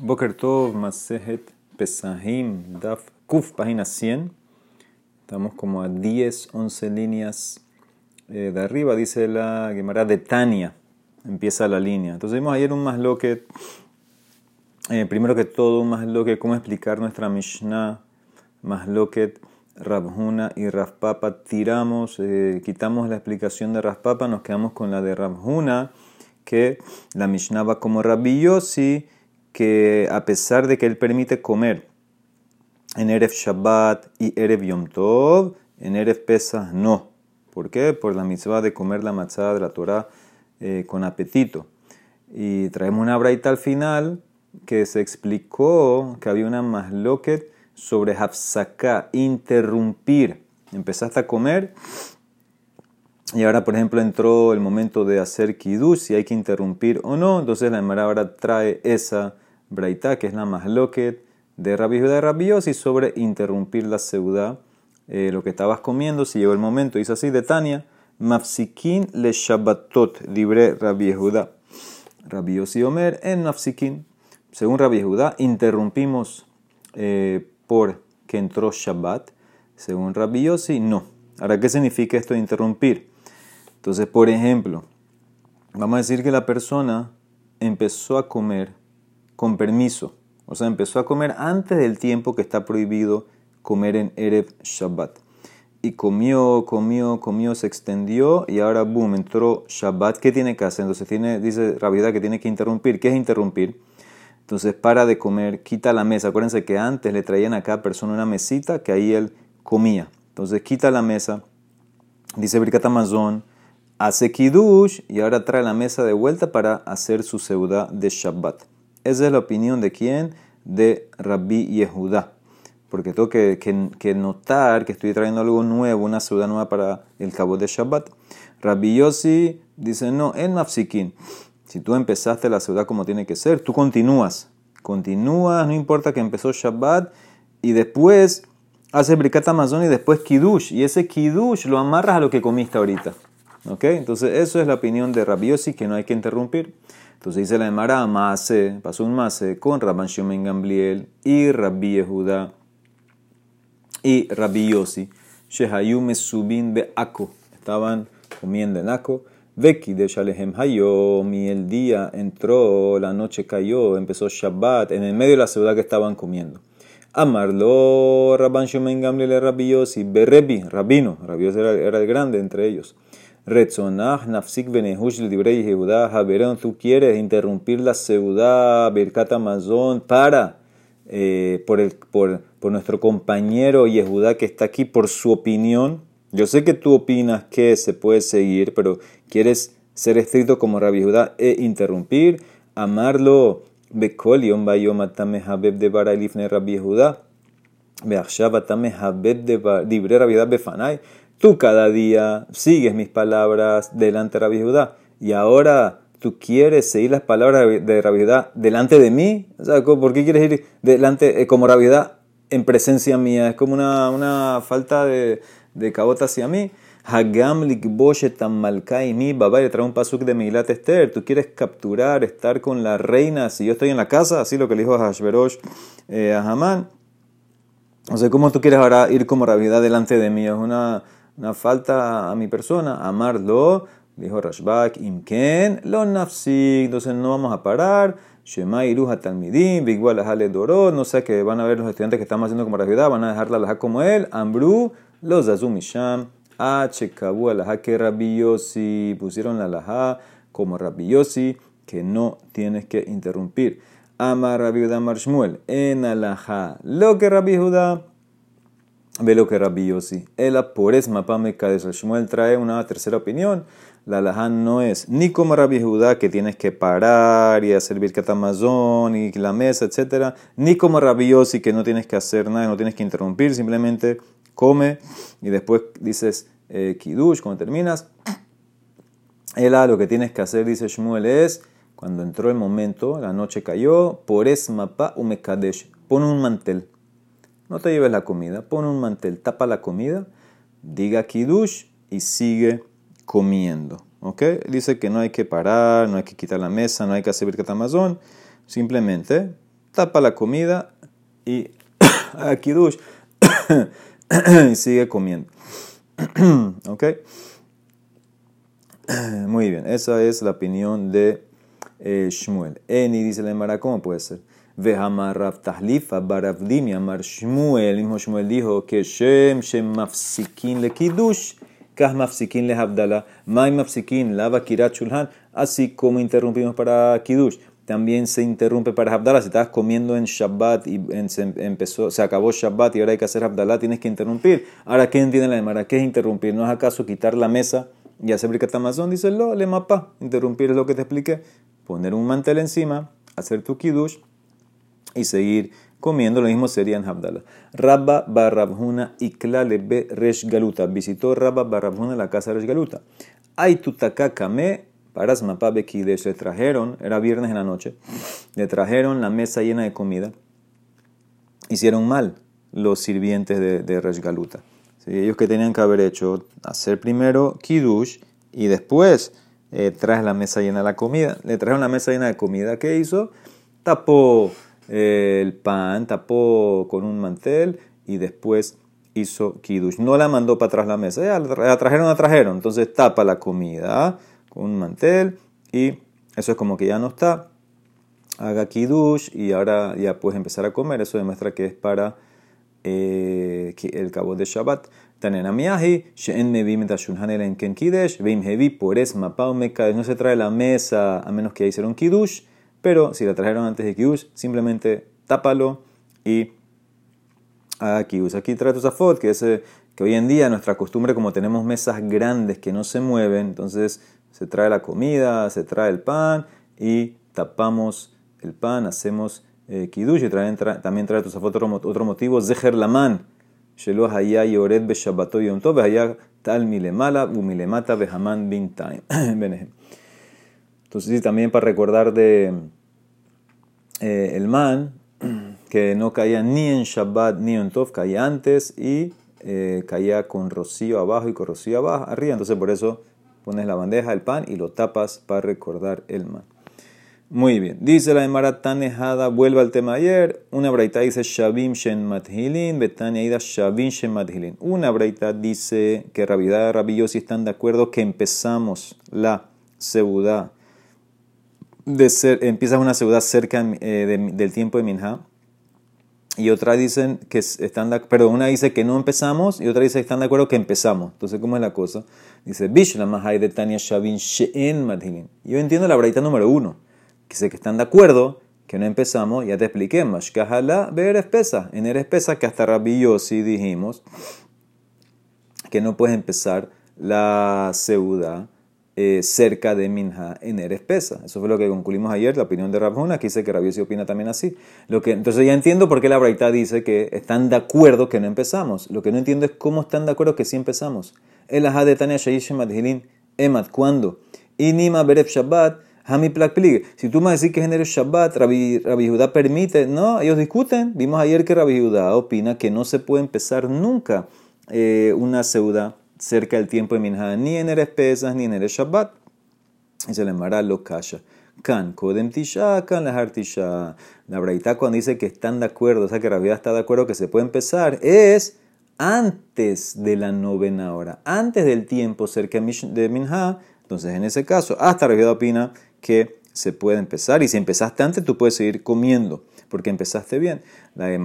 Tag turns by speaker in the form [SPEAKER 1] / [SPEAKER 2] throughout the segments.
[SPEAKER 1] Boker Tov, Masejet, Pesahim, Daf, Kuf, página 100. Estamos como a 10, 11 líneas eh, de arriba, dice la Gemara de Tania. Empieza la línea. Entonces vimos ayer un masloquet. Eh, primero que todo, un masloquet, cómo explicar nuestra Mishnah. Masloquet, Rabhuna y Rafpapa. Tiramos, eh, quitamos la explicación de Rafpapa, nos quedamos con la de Rabhuna, que la Mishnah va como Rabbi Yossi que a pesar de que él permite comer en Erev Shabbat y Erev Yom Tov, en Erev Pesach no. ¿Por qué? Por la mitzvah de comer la matzah de la Torah eh, con apetito. Y traemos una braita al final que se explicó que había una masloquet sobre hafsaká, interrumpir. Empezaste a comer y ahora, por ejemplo, entró el momento de hacer kiddush, si hay que interrumpir o no. Entonces la Emara ahora trae esa braita, que es la masloquet de Rabbi Judá de Rabbi y sobre interrumpir la seudá, eh, lo que estabas comiendo, si llegó el momento. Dice así de Tania, mafsikin le shabbatot, libre Rabbi Judá. Rabbi Yossi Omer en mafsikin. Según Rabbi Judá, interrumpimos eh, por que entró Shabbat. Según Rabbi Yossi, no. Ahora, ¿qué significa esto de interrumpir? Entonces, por ejemplo, vamos a decir que la persona empezó a comer con permiso, o sea, empezó a comer antes del tiempo que está prohibido comer en Erev Shabbat. Y comió, comió, comió, se extendió y ahora, boom, entró Shabbat. ¿Qué tiene que hacer? Entonces tiene, dice Rabiedad que tiene que interrumpir. ¿Qué es interrumpir? Entonces para de comer, quita la mesa. Acuérdense que antes le traían a cada persona una mesita que ahí él comía. Entonces quita la mesa, dice Birkat Amazon, hace kiddush y ahora trae la mesa de vuelta para hacer su seudá de Shabbat. Esa es la opinión de quién? De Rabbi Yehuda. Porque tengo que, notar que estoy trayendo algo nuevo, una seudá nueva para el cabo de Shabbat. Rabbi Yossi dice, no, en Mafsikin. Si tú empezaste la seudá como tiene que ser, tú continúas. Continúas, no importa que empezó Shabbat y después hace bricata amazon y después kiddush. Y ese kiddush lo amarras a lo que comiste ahorita. ¿Ok? Entonces, eso es la opinión de Rabiosi, que no hay que interrumpir. Entonces dice la Emara, Mase, pasó un Mase con Rabban Shimon Gamliel y Rabbi Yehuda y Rabbi Yossi. Shehayu Mesubin be Ako. Estaban comiendo en Ako. Veki de Shalehem Hayom. Y el día entró, la noche cayó, empezó Shabbat, en el medio de la ciudad que estaban comiendo. Amarlo, Rabban Shimon Gamliel Rabbi Yossi, Berebi, Rabino. Rabbi Yossi era el grande entre ellos. Retzonah, Nafsik Benehush, el Dibrei Yehuda, Javerón, tú quieres interrumpir la Seudá, Birkat Amazon, para, eh, por, el, por, por nuestro compañero Yehuda que está aquí, por su opinión. Yo sé que tú opinas que se puede seguir, pero quieres ser estricto como Rabbi Judá e interrumpir, amarlo. Bekol yom bayom atame de bara elifne Rabbi Judá. Beachshav atame habeb de dibre Rabbi befanai. Tú cada día sigues mis palabras delante de Rabbi Judá y ahora tú quieres seguir las palabras de Rabbi Judá delante de mí. O sea, ¿por qué quieres ir delante eh, como Rabbi Judá en presencia mía? Es como una, una falta de, de cabota hacia mí. Hagam mi babá trae un pasuk de Milat Esther. Tú quieres capturar, estar con la reina si yo estoy en la casa, así lo que le dijo a Hashverosh eh, a Hamán. O sea, ¿cómo tú quieres ahora ir como Rabbi Judá delante de mí? Es una una falta a mi persona, amarlo, dijo Rashbak, imken, lo nafsi, entonces no vamos a parar, Shema Iruja Talmidim, igual Jale Doro, no sé que van a ver los estudiantes que estamos haciendo como Rashbak, van a dejarla la como él, Ambru, los Azumisham, H, Kabu, Alaha, que Rabiosi, pusieron la Laha como Rabiosi, que no tienes que interrumpir. Amar Rabbi Marshmuel, en Alaha, lo que Rabbi Judá Ve lo que Rabbi Yossi. Ela por es mapame Kadesh. Shmuel trae una tercera opinión. La alaján no es ni como Rabbi Judá que tienes que parar y hacer Birkat y la mesa, etc. Ni como Rabbi Yossi que no tienes que hacer nada, no tienes que interrumpir, simplemente come y después dices eh, Kiddush cuando terminas. Ela lo que tienes que hacer, dice Shmuel, es cuando entró el momento, la noche cayó, por es mapa umekadesh. Pon un mantel no te lleves la comida, pon un mantel, tapa la comida, diga kiddush y sigue comiendo. ¿Ok? Dice que no hay que parar, no hay que quitar la mesa, no hay que hacer birkat amazon. Simplemente tapa la comida y a Kiddush y sigue comiendo. ¿Ok? Muy bien, esa es la opinión de eh, Shmuel. Eni dice la Emara, ¿cómo puede ser? Vejamar Rav Tahlifa Baravdimi Amar Shmuel. El mismo Shmuel dijo que Shem Shem Mafsikin le Kiddush. Kah Mafsikin le Abdala. Mai Mafsikin lava Kirat Shulhan. Así como interrumpimos para Kiddush también se interrumpe para Abdallah. Si estabas comiendo en Shabbat y se, empezó, se acabó Shabbat y ahora hay que hacer Abdallah, tienes que interrumpir. Ahora, ¿qué entiende la demara? ¿Qué es interrumpir? ¿No es acaso quitar la mesa y hacer bricatamazón? Dice, lo, le mapa. Interrumpir es lo que te expliqué. Poner un mantel encima, hacer tu kiddush y seguir comiendo. Lo mismo sería en Abdallah. Rabba barrabhuna iklale be resh galuta. Visitó Rabba barrabhuna la casa de resh galuta. Ay tutakakame Paras Mapabe Kidesh le trajeron, era viernes en la noche, le trajeron la mesa llena de comida. Hicieron mal los sirvientes de, de Reshgaluta. Ellos que tenían que haber hecho, hacer primero Kiddush y después eh, la mesa llena de comida. Le trajeron la mesa llena de comida. ¿Qué hizo? Tapó el pan, tapó con un mantel y después hizo Kiddush. No la mandó para atrás la mesa. Ya, la trajeron, la trajeron. Entonces tapa la comida un mantel y eso es como que ya no está. Haga kiddush y ahora ya puedes empezar a comer. Eso demuestra que es para eh, el cabo de Shabbat. No se trae la mesa a menos que hicieron Kiddush, pero si la trajeron antes de Kiddush, simplemente tápalo y haga Kiddush. Aquí trae tu zafot, que es eh, que hoy en día nuestra costumbre, como tenemos mesas grandes que no se mueven, entonces se trae la comida, se trae el pan y tapamos el pan, hacemos eh, kiddush y también trae otro, otro motivo, zeher laman, shelo haya yored yom tov, haya tal milemala u milemata behaman. Entonces sí, también para recordar de eh, el man, que no caía ni en Shabbat ni en Tov, caía antes y eh, caía con rocío abajo y con rocío abajo, arriba. Entonces por eso pones la bandeja, el pan y lo tapas para recordar el man. Muy bien, dice la Emara Tanejada, vuelve al tema ayer. Una braita dice Shabim Shen Mathilin, Betania Ida Shabim Shen Mathilin. Una braita dice que Rabidah y Rabillosi están de acuerdo que empezamos la seudá de ser, empiezas una seudá cerca eh, del tiempo de Minha y otra dicen que están de, perdón, una dice que no empezamos y otra dice que están de acuerdo que empezamos. Entonces, ¿cómo es la cosa? Dice, de Tania Shavin She'en. Yo entiendo la braita número uno, que sé que están de acuerdo que no empezamos, ya te expliqué, Mashkahala ver espesa. En Eres espesa que hasta Rabbi Yossi dijimos que no puedes empezar la seuda eh, cerca de Minha en Eres Pesa. Eso fue lo que concluimos ayer, la opinión de Rabjuna, que dice que Rabbi opina también así. Lo que, entonces ya entiendo por qué la Braita dice que están de acuerdo que no empezamos. Lo que no entiendo es cómo están de acuerdo que sí empezamos. El Ajá de Tania Hilin Emat, ¿cuándo? Inima Beref Shabbat, Hami Plak Si tú me decís que es Shabbat, Rabbi, Judá permite, no, ellos discuten. Vimos ayer que Rabbi Judá opina que no se puede empezar nunca eh, una seuda cerca del tiempo de Minha, ni en Eres Pesas ni en Eres Shabbat. Y se le lo kasha. Kan, Kodem Tisha, Kan Lahar Tisha. La Braita cuando dice que están de acuerdo, o sea que Rabia está de acuerdo que se puede empezar, es antes de la novena hora, antes del tiempo cerca de Minha. Entonces, en ese caso, hasta Rabia opina que se puede empezar. Y si empezaste antes, tú puedes seguir comiendo, porque empezaste bien. La de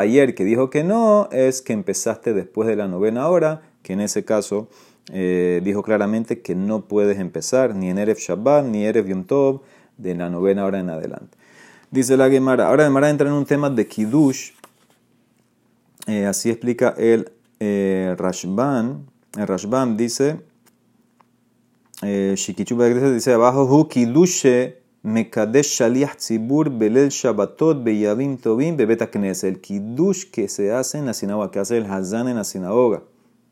[SPEAKER 1] ayer que dijo que no, es que empezaste después de la novena hora que en ese caso eh, dijo claramente que no puedes empezar ni en Erev Shabbat ni Erev Yom Tov de la novena hora en adelante. Dice la Gemara. Ahora Gemara entra en un tema de Kiddush. Eh, así explica el eh, Rashban. El Rashban dice, eh, dice abajo, Hu Kiddushe Mekadesh Shaliach Tzibur Belel Shabbatot Beyavim Tovim Bebet El Kiddush que se hace en la sinagoga, que hace el Hazan en la sinagoga.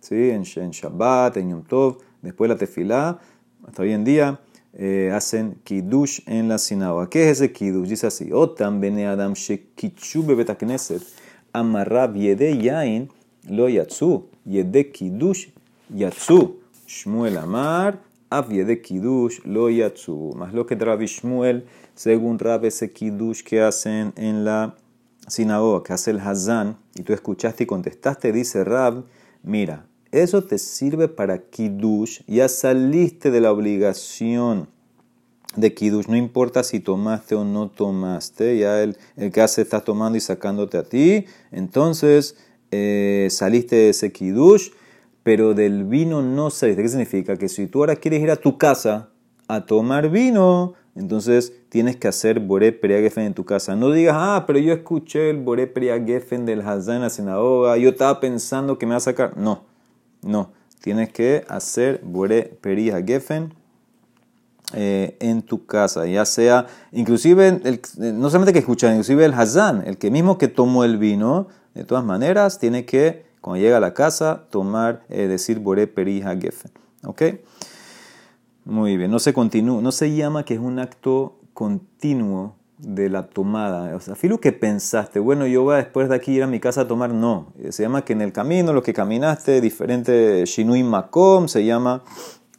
[SPEAKER 1] ¿Sí? en, Shabbat, en Yom Tov, después la tefilá, hasta hoy en día, eh, hacen kiddush en la sinagoga. ¿Qué es ese kiddush? Dice así, Otam bene adam shekichu bebet knesset, amarrab yede yain lo yatsu, yede kiddush yatsu. Shmuel amar, af yede kiddush lo yatsu. Más lo que Rabbi Shmuel según Rab, ese kiddush que hacen en la sinagoga, que hace el Hazán, y tú escuchaste y contestaste, dice Rab, mira, eso te sirve para kiddush, ya saliste de la obligación de kiddush, no importa si tomaste o no tomaste, ya el, el que hace está tomando y sacándote a ti, entonces eh, saliste de ese kiddush, pero del vino no saliste. ¿Qué significa? Que si tú ahora quieres ir a tu casa a tomar vino, entonces tienes que hacer Boré Geffen en tu casa. No digas, ah, pero yo escuché el Boré Geffen del Hazán en la sinagoga, yo estaba pensando que me va a sacar. No, no. Tienes que hacer Boré Geffen eh, en tu casa, ya sea, inclusive, no solamente que escuchar, inclusive el Hazán, el que mismo que tomó el vino, de todas maneras, tiene que, cuando llega a la casa, tomar, eh, decir Boré Perija Geffen. ¿Ok? Muy bien, no se continúa, no se llama que es un acto continuo de la tomada. O sea, filo que pensaste, bueno, yo voy después de aquí ir a mi casa a tomar, no. Se llama que en el camino, lo que caminaste, diferente Shinui Makom, se llama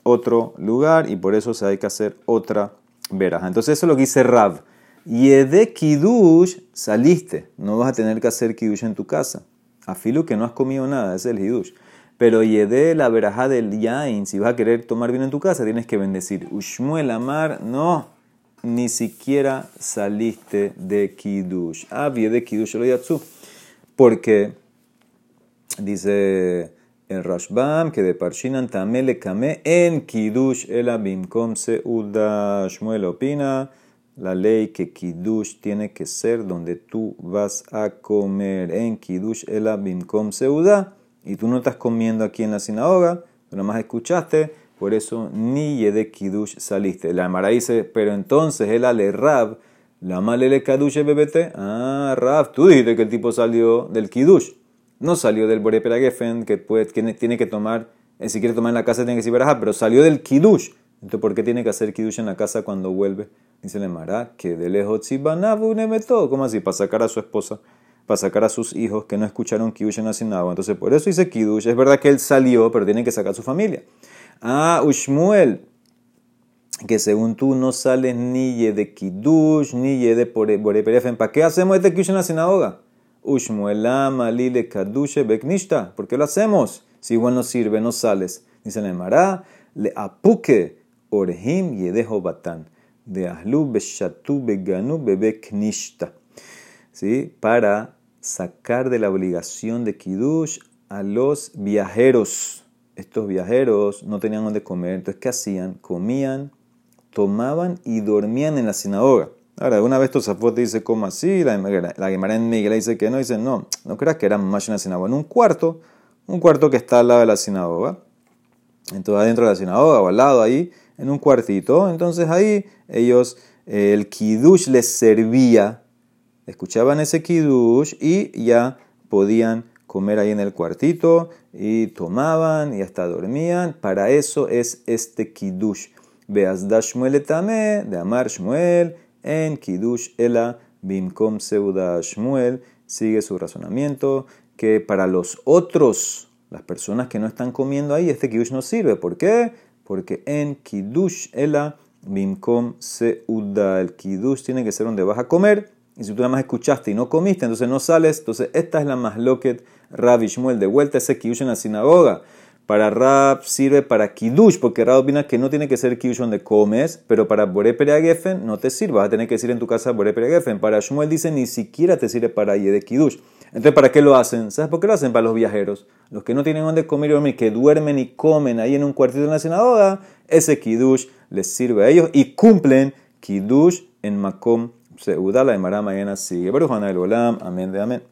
[SPEAKER 1] otro lugar y por eso se hay que hacer otra veraja. Entonces eso es lo que dice Rav. Y de Kiddush saliste, no vas a tener que hacer Kiddush en tu casa. Afilo que no has comido nada, es el Kiddush. Pero Yede, la verajá del Yain, si vas a querer tomar vino en tu casa, tienes que bendecir. Ushmuel Amar, no, ni siquiera saliste de Kiddush. Ah, de Kiddush lo Yatsu. Porque dice el Rashbam que de Parshinan Tamele Kame en Kiddush el Abimkom Seuda. Shmuel opina la ley que Kiddush tiene que ser donde tú vas a comer en Kiddush el Abimkom Seuda y tú no estás comiendo aquí en la sinagoga, tú nada más escuchaste, por eso ni de Kiddush saliste. La Mara dice, pero entonces el ale Rab, la malele Kadush bebete. Ah, Rab, tú dijiste que el tipo salió del Kiddush, no salió del Borepera Geffen, que, tiene que tomar, eh, si quiere tomar en la casa tiene que decir pero salió del Kiddush. Entonces, ¿por qué tiene que hacer Kiddush en la casa cuando vuelve? Dice la Mara, que de lejos todo, ¿cómo así? Para sacar a su esposa para sacar a sus hijos que no escucharon Kiddush en la sinagoga. Entonces, por eso dice Kiddush. Es verdad que él salió, pero tiene que sacar a su familia. Ah, Ushmuel, que según tú no sales ni de Kiddush, ni de Boreperefen. ¿Para qué hacemos este Kiddush en la sinagoga? Ushmuel, Malile, Kadushe, Beknishta. ¿Por qué lo hacemos? Si igual no sirve, no sales. Dice Nemara, le apuke orehim yedejo batan. De ahlu beshatu beganu bebeknishta. ¿sí? para sacar de la obligación de Kiddush a los viajeros. Estos viajeros no tenían donde comer, entonces ¿qué hacían? Comían, tomaban y dormían en la sinagoga. Ahora, una vez Tosafot dice, ¿cómo así? La, la en Miguel dice que no, dice, no, no creas que eran más en la sinagoga, en un cuarto, un cuarto que está al lado de la sinagoga, entonces adentro de la sinagoga o al lado ahí, en un cuartito, entonces ahí ellos, eh, el kiddush les servía escuchaban ese kiddush y ya podían comer ahí en el cuartito y tomaban y hasta dormían. Para eso es este kiddush. Veas da Shmuel etame, de Amar Shmuel, en kiddush ela bimkom seuda Shmuel. Sigue su razonamiento que para los otros, las personas que no están comiendo ahí, este kiddush no sirve. ¿Por qué? Porque en kiddush ela bimkom seuda. El kiddush tiene que ser donde vas a comer y si tú nada más escuchaste y no comiste, entonces no sales. Entonces, esta es la más loquet Rab Shmuel. De vuelta ese kiddush en la sinagoga. Para Rab sirve para kiddush, porque Rab opina que no tiene que ser kiddush donde comes, pero para Boré Geffen no te sirve. Vas a tener que decir en tu casa Boré Geffen. Para Shmuel dice ni siquiera te sirve para de kiddush. Entonces, ¿para qué lo hacen? ¿Sabes por qué lo hacen? Para los viajeros. Los que no tienen donde comer y dormir, que duermen y comen ahí en un cuartito en la sinagoga, ese kiddush les sirve a ellos y cumplen kiddush en Makom Seuda, la Emara mañana sigue. Pero Juan el Olam, amén de amén.